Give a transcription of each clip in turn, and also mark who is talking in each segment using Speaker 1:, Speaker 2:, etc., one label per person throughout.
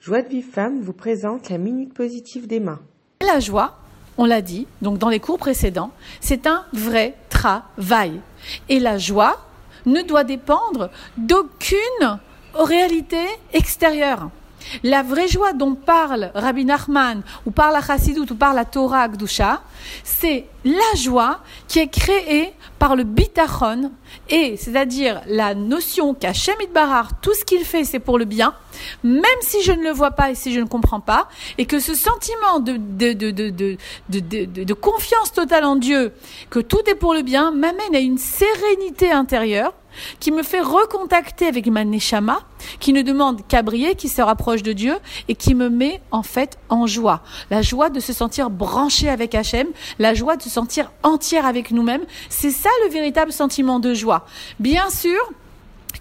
Speaker 1: Joie de Vive Femme vous présente la Minute Positive d'Emma.
Speaker 2: La joie, on l'a dit, donc dans les cours précédents, c'est un vrai travail. Et la joie ne doit dépendre d'aucune réalité extérieure. La vraie joie dont parle Rabbi Nachman, ou parle la Chassidut, ou parle la Torah Gdusha, c'est la joie qui est créée par le bitachon, et c'est-à-dire la notion qu'Hachem Barar, tout ce qu'il fait, c'est pour le bien, même si je ne le vois pas et si je ne comprends pas, et que ce sentiment de, de, de, de confiance totale en Dieu, que tout est pour le bien, m'amène à une sérénité intérieure, qui me fait recontacter avec ma neshama, qui ne demande qu'à briller, qui se rapproche de Dieu et qui me met en fait en joie. La joie de se sentir branché avec Hachem, la joie de se sentir entière avec nous-mêmes. C'est ça le véritable sentiment de joie. Bien sûr,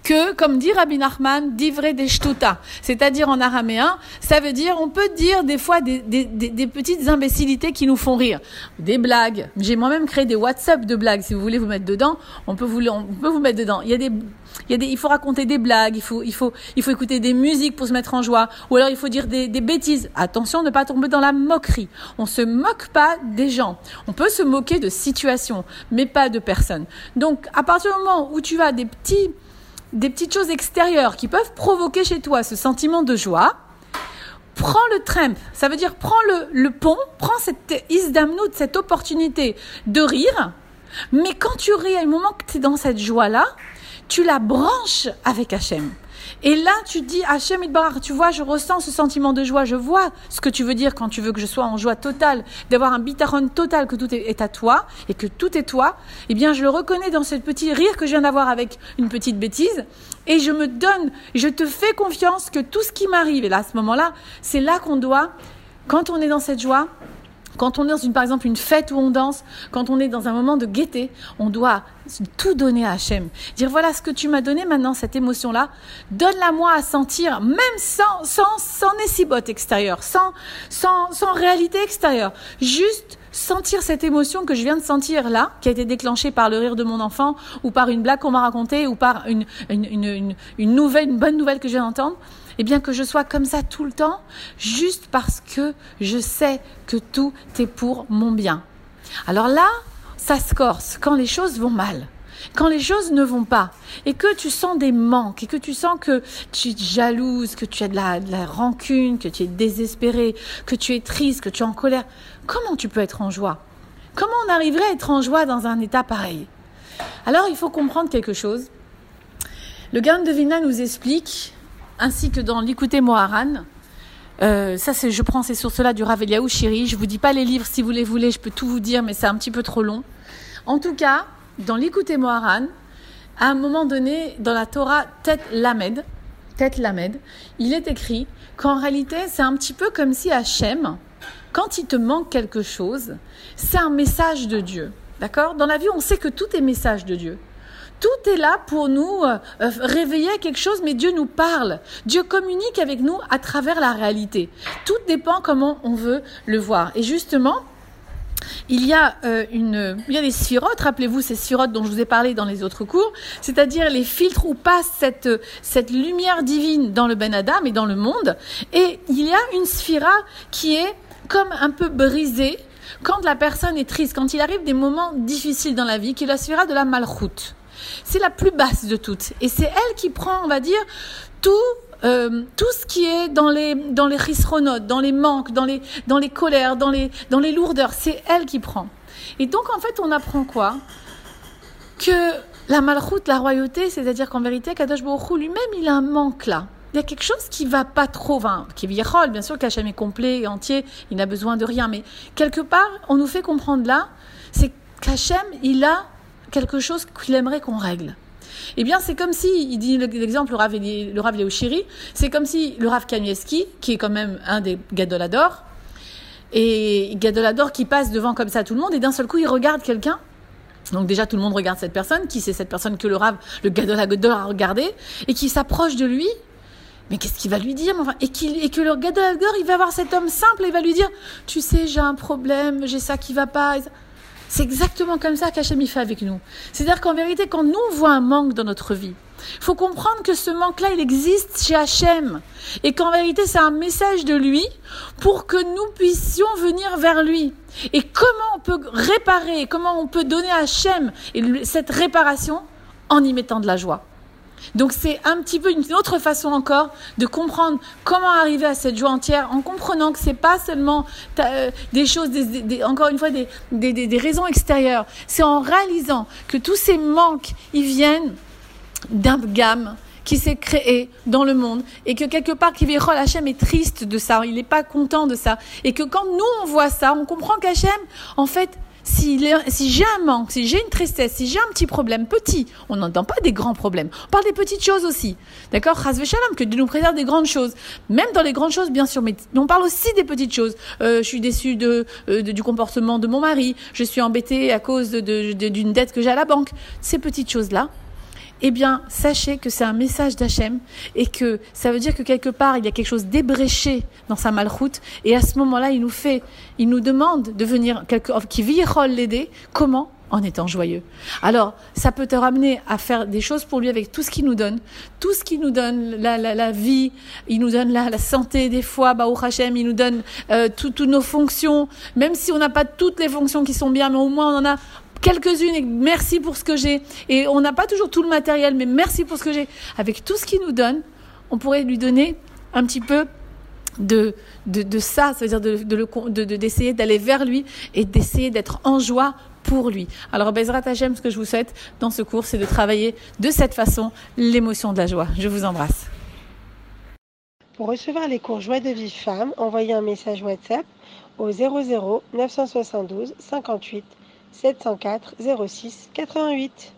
Speaker 2: que, comme dit Rabbi Nachman, d'ivrer des shtuta. C'est-à-dire en araméen, ça veut dire, on peut dire des fois des, des, des, petites imbécilités qui nous font rire. Des blagues. J'ai moi-même créé des WhatsApp de blagues. Si vous voulez vous mettre dedans, on peut vous, on peut vous mettre dedans. Il y a des, il, y a des, il faut raconter des blagues, il faut, il, faut, il faut écouter des musiques pour se mettre en joie, ou alors il faut dire des, des bêtises. Attention, ne pas tomber dans la moquerie. On se moque pas des gens. On peut se moquer de situations, mais pas de personnes. Donc, à partir du moment où tu as des petits, des petites choses extérieures qui peuvent provoquer chez toi ce sentiment de joie, prends le trempe, ça veut dire prends le, le pont, prends cette isdamnout, cette opportunité de rire, mais quand tu ris, à un moment que tu es dans cette joie-là, tu la branches avec Hachem. Et là, tu dis, Hachem Idbar, tu vois, je ressens ce sentiment de joie, je vois ce que tu veux dire quand tu veux que je sois en joie totale, d'avoir un bitaron total, que tout est à toi et que tout est toi. Eh bien, je le reconnais dans ce petit rire que je viens d'avoir avec une petite bêtise et je me donne, je te fais confiance que tout ce qui m'arrive, et là, à ce moment-là, c'est là qu'on doit, quand on est dans cette joie, quand on est dans une, par exemple une fête où on danse, quand on est dans un moment de gaieté, on doit tout donner à Hachem. Dire voilà ce que tu m'as donné maintenant, cette émotion-là, donne-la moi à sentir, même sans, sans, sans extérieur, extérieure, sans, sans, sans réalité extérieure. Juste sentir cette émotion que je viens de sentir là, qui a été déclenchée par le rire de mon enfant, ou par une blague qu'on m'a racontée, ou par une, une, une, une nouvelle, une bonne nouvelle que je viens d'entendre et bien que je sois comme ça tout le temps, juste parce que je sais que tout est pour mon bien. Alors là, ça se corse quand les choses vont mal. Quand les choses ne vont pas et que tu sens des manques et que tu sens que tu es jalouse, que tu as de la, rancune, que tu es désespéré, que tu es triste, que tu es en colère, comment tu peux être en joie? Comment on arriverait à être en joie dans un état pareil? Alors il faut comprendre quelque chose. Le Gain de Vina nous explique ainsi que dans l'écouter Moharan. Euh, ça, c'est, je prends ces sources-là du Rav Eliaou Shiri. Je vous dis pas les livres, si vous les voulez, je peux tout vous dire, mais c'est un petit peu trop long. En tout cas, dans l'écouter Moharan, à un moment donné, dans la Torah Tête Lamed, Lamed, il est écrit qu'en réalité, c'est un petit peu comme si Hachem, quand il te manque quelque chose, c'est un message de Dieu. D'accord? Dans la vie, on sait que tout est message de Dieu. Tout est là pour nous euh, euh, réveiller à quelque chose, mais Dieu nous parle. Dieu communique avec nous à travers la réalité. Tout dépend comment on veut le voir. Et justement, il y a euh, une, il y a des sphirotes, rappelez-vous ces sphirotes dont je vous ai parlé dans les autres cours, c'est-à-dire les filtres où passe cette, cette lumière divine dans le Ben Adam et dans le monde. Et il y a une sphira qui est comme un peu brisée quand la personne est triste, quand il arrive des moments difficiles dans la vie, qui est la sphira de la malroute. C'est la plus basse de toutes. Et c'est elle qui prend, on va dire, tout euh, tout ce qui est dans les dans les dans les manques, dans les dans les colères, dans les dans les lourdeurs, c'est elle qui prend. Et donc en fait, on apprend quoi? Que la malchoute, la royauté, c'est-à-dire qu'en vérité, Kadosh Baruch lui-même, il a un manque là. Il y a quelque chose qui va pas trop, enfin, qui est bien sûr qu'Hachem est complet et entier, il n'a besoin de rien, mais quelque part, on nous fait comprendre là, c'est qu'Hachem, il a quelque chose qu'il aimerait qu'on règle. Eh bien, c'est comme si, il dit l'exemple, le Rav, le Rav c'est comme si le Rav Kanievski, qui est quand même un des Gadolador, et Gadolador qui passe devant comme ça tout le monde, et d'un seul coup, il regarde quelqu'un. Donc déjà, tout le monde regarde cette personne, qui c'est cette personne que le Rav, le Gadolador a regardé, et qui s'approche de lui? Mais qu'est-ce qu'il va lui dire? Enfin, et, et, que le Gadolador, il va voir cet homme simple, et il va lui dire, tu sais, j'ai un problème, j'ai ça qui va pas. C'est exactement comme ça qu'Hachem y fait avec nous. C'est-à-dire qu'en vérité, quand nous on voit un manque dans notre vie, il faut comprendre que ce manque-là, il existe chez Hachem. Et qu'en vérité, c'est un message de lui pour que nous puissions venir vers lui. Et comment on peut réparer, comment on peut donner à Hachem cette réparation en y mettant de la joie. Donc c'est un petit peu une autre façon encore de comprendre comment arriver à cette joie entière en comprenant que c'est pas seulement euh, des choses, encore une fois des, des raisons extérieures. C'est en réalisant que tous ces manques, ils viennent d'un gamme qui s'est créé dans le monde et que quelque part Kivirol Hachem est triste de ça, il n'est pas content de ça et que quand nous on voit ça, on comprend qu'Hachem en fait si, j'ai un manque, si j'ai une tristesse, si j'ai un petit problème petit, on n'entend pas des grands problèmes. On parle des petites choses aussi. D'accord? Shalom, que Dieu nous préserve des grandes choses. Même dans les grandes choses, bien sûr, mais on parle aussi des petites choses. Euh, je suis déçue de, euh, du comportement de mon mari. Je suis embêtée à cause d'une dette que j'ai à la banque. Ces petites choses-là, eh bien, sachez que c'est un message d'Hachem et que ça veut dire que quelque part, il y a quelque chose d'ébréché dans sa malroute et à ce moment-là, il nous fait, il nous demande de venir, qui virole l'aider. Comment? En étant joyeux. Alors, ça peut te ramener à faire des choses pour lui avec tout ce qu'il nous donne, tout ce qu'il nous donne, la, la, la, vie, il nous donne la, la santé des fois, bah, au Hachem, il nous donne euh, toutes nos fonctions, même si on n'a pas toutes les fonctions qui sont bien, mais au moins on en a quelques-unes merci pour ce que j'ai. Et on n'a pas toujours tout le matériel, mais merci pour ce que j'ai. Avec tout ce qu'il nous donne, on pourrait lui donner un petit peu de, de, ça, c'est-à-dire d'essayer de, d'aller vers lui et d'essayer d'être en joie pour lui. Alors, Bezrat Hachem, ce que je vous souhaite dans ce cours, c'est de travailler de cette façon l'émotion de la joie. Je vous embrasse.
Speaker 3: Pour recevoir les cours Joie de vie femme, envoyez un message WhatsApp au 00 972 58 704 06 88.